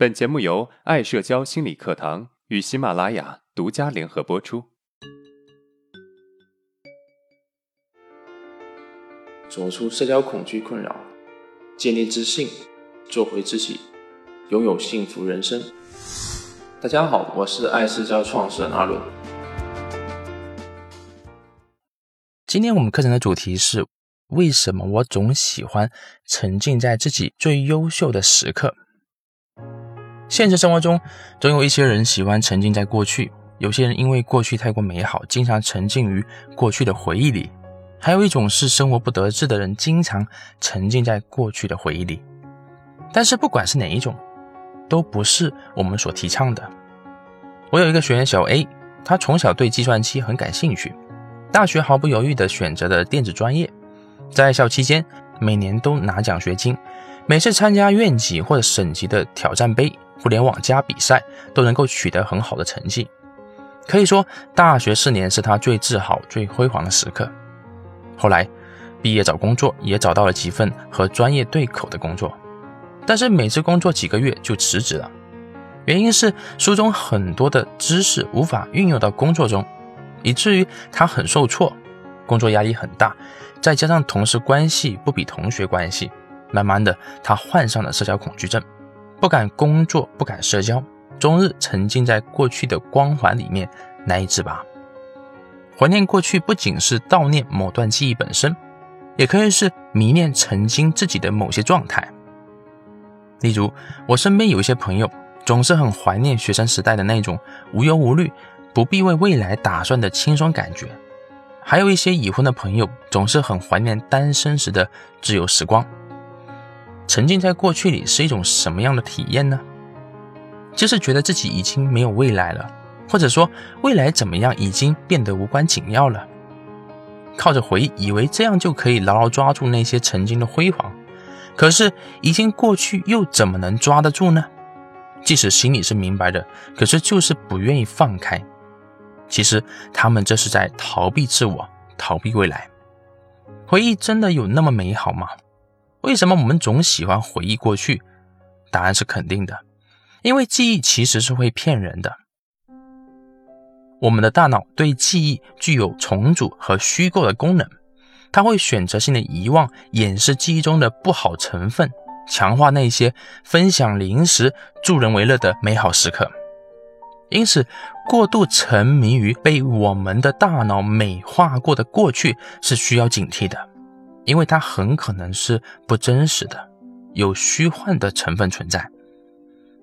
本节目由爱社交心理课堂与喜马拉雅独家联合播出。走出社交恐惧困扰，建立自信，做回自己，拥有幸福人生。大家好，我是爱社交创始人阿伦。今天我们课程的主题是：为什么我总喜欢沉浸在自己最优秀的时刻？现实生活中，总有一些人喜欢沉浸在过去；有些人因为过去太过美好，经常沉浸于过去的回忆里；还有一种是生活不得志的人，经常沉浸在过去的回忆里。但是，不管是哪一种，都不是我们所提倡的。我有一个学员小 A，他从小对计算机很感兴趣，大学毫不犹豫地选择了电子专业，在校期间每年都拿奖学金，每次参加院级或者省级的挑战杯。互联网加比赛都能够取得很好的成绩，可以说大学四年是他最自豪、最辉煌的时刻。后来毕业找工作，也找到了几份和专业对口的工作，但是每次工作几个月就辞职了，原因是书中很多的知识无法运用到工作中，以至于他很受挫，工作压力很大，再加上同事关系不比同学关系，慢慢的他患上了社交恐惧症。不敢工作，不敢社交，终日沉浸在过去的光环里面，难以自拔。怀念过去不仅是悼念某段记忆本身，也可以是迷恋曾经自己的某些状态。例如，我身边有一些朋友，总是很怀念学生时代的那种无忧无虑、不必为未来打算的轻松感觉；还有一些已婚的朋友，总是很怀念单身时的自由时光。沉浸在过去里是一种什么样的体验呢？就是觉得自己已经没有未来了，或者说未来怎么样已经变得无关紧要了。靠着回忆，以为这样就可以牢牢抓住那些曾经的辉煌，可是已经过去，又怎么能抓得住呢？即使心里是明白的，可是就是不愿意放开。其实他们这是在逃避自我，逃避未来。回忆真的有那么美好吗？为什么我们总喜欢回忆过去？答案是肯定的，因为记忆其实是会骗人的。我们的大脑对记忆具有重组和虚构的功能，它会选择性的遗忘、掩饰记忆中的不好成分，强化那些分享零食、助人为乐的美好时刻。因此，过度沉迷于被我们的大脑美化过的过去是需要警惕的。因为它很可能是不真实的，有虚幻的成分存在。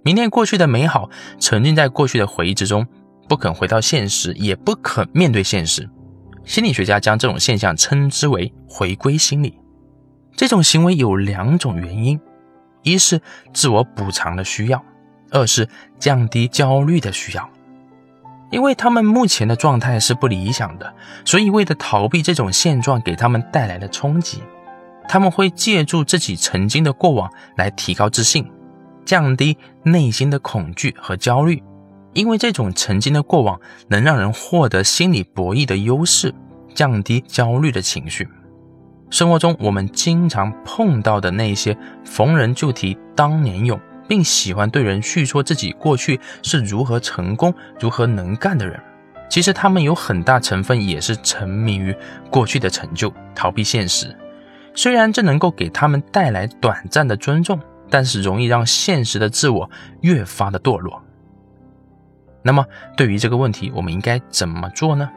迷恋过去的美好，沉浸在过去的回忆之中，不肯回到现实，也不肯面对现实。心理学家将这种现象称之为“回归心理”。这种行为有两种原因：一是自我补偿的需要，二是降低焦虑的需要。因为他们目前的状态是不理想的，所以为了逃避这种现状给他们带来的冲击，他们会借助自己曾经的过往来提高自信，降低内心的恐惧和焦虑。因为这种曾经的过往能让人获得心理博弈的优势，降低焦虑的情绪。生活中我们经常碰到的那些逢人就提当年勇。并喜欢对人叙说自己过去是如何成功、如何能干的人，其实他们有很大成分也是沉迷于过去的成就，逃避现实。虽然这能够给他们带来短暂的尊重，但是容易让现实的自我越发的堕落。那么，对于这个问题，我们应该怎么做呢？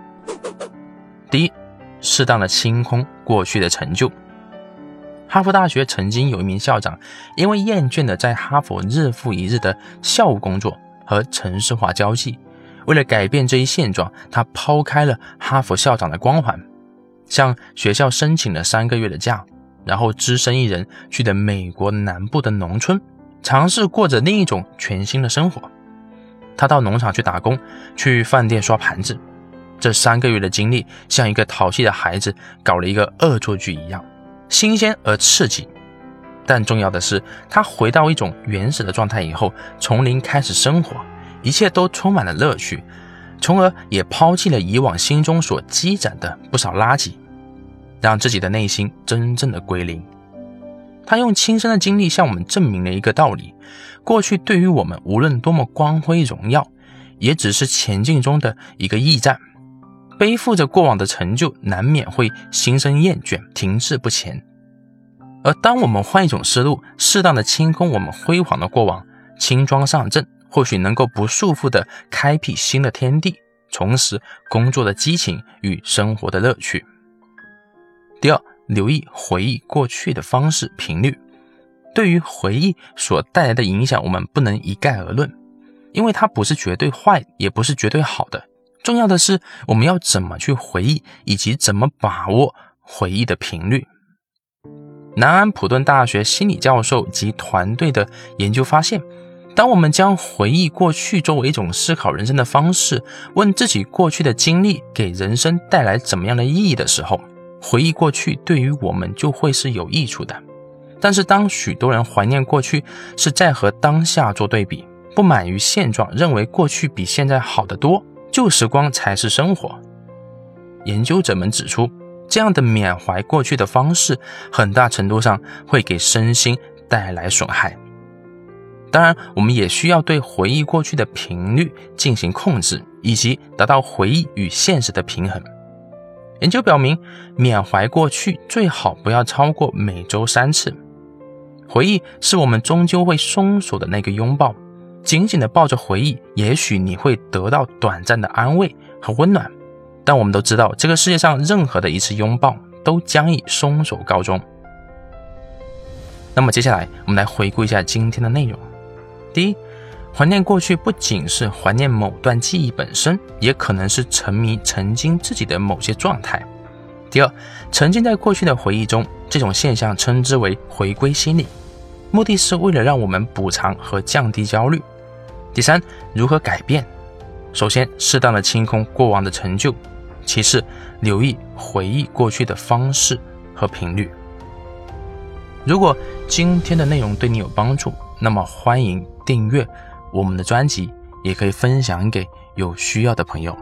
第一，适当的清空过去的成就。哈佛大学曾经有一名校长，因为厌倦了在哈佛日复一日的校务工作和城市化交际，为了改变这一现状，他抛开了哈佛校长的光环，向学校申请了三个月的假，然后只身一人去了美国南部的农村，尝试过着另一种全新的生活。他到农场去打工，去饭店刷盘子，这三个月的经历像一个淘气的孩子搞了一个恶作剧一样。新鲜而刺激，但重要的是，他回到一种原始的状态以后，从零开始生活，一切都充满了乐趣，从而也抛弃了以往心中所积攒的不少垃圾，让自己的内心真正的归零。他用亲身的经历向我们证明了一个道理：过去对于我们无论多么光辉荣耀，也只是前进中的一个驿站。背负着过往的成就，难免会心生厌倦，停滞不前。而当我们换一种思路，适当的清空我们辉煌的过往，轻装上阵，或许能够不束缚的开辟新的天地，重拾工作的激情与生活的乐趣。第二，留意回忆过去的方式频率。对于回忆所带来的影响，我们不能一概而论，因为它不是绝对坏，也不是绝对好的。重要的是，我们要怎么去回忆，以及怎么把握回忆的频率。南安普顿大学心理教授及团队的研究发现，当我们将回忆过去作为一种思考人生的方式，问自己过去的经历给人生带来怎么样的意义的时候，回忆过去对于我们就会是有益处的。但是，当许多人怀念过去，是在和当下做对比，不满于现状，认为过去比现在好得多。旧时光才是生活。研究者们指出，这样的缅怀过去的方式，很大程度上会给身心带来损害。当然，我们也需要对回忆过去的频率进行控制，以及达到回忆与现实的平衡。研究表明，缅怀过去最好不要超过每周三次。回忆是我们终究会松手的那个拥抱。紧紧地抱着回忆，也许你会得到短暂的安慰和温暖，但我们都知道，这个世界上任何的一次拥抱都将以松手告终。那么接下来，我们来回顾一下今天的内容。第一，怀念过去不仅是怀念某段记忆本身，也可能是沉迷曾经自己的某些状态。第二，沉浸在过去的回忆中，这种现象称之为回归心理。目的是为了让我们补偿和降低焦虑。第三，如何改变？首先，适当的清空过往的成就；其次，留意回忆过去的方式和频率。如果今天的内容对你有帮助，那么欢迎订阅我们的专辑，也可以分享给有需要的朋友。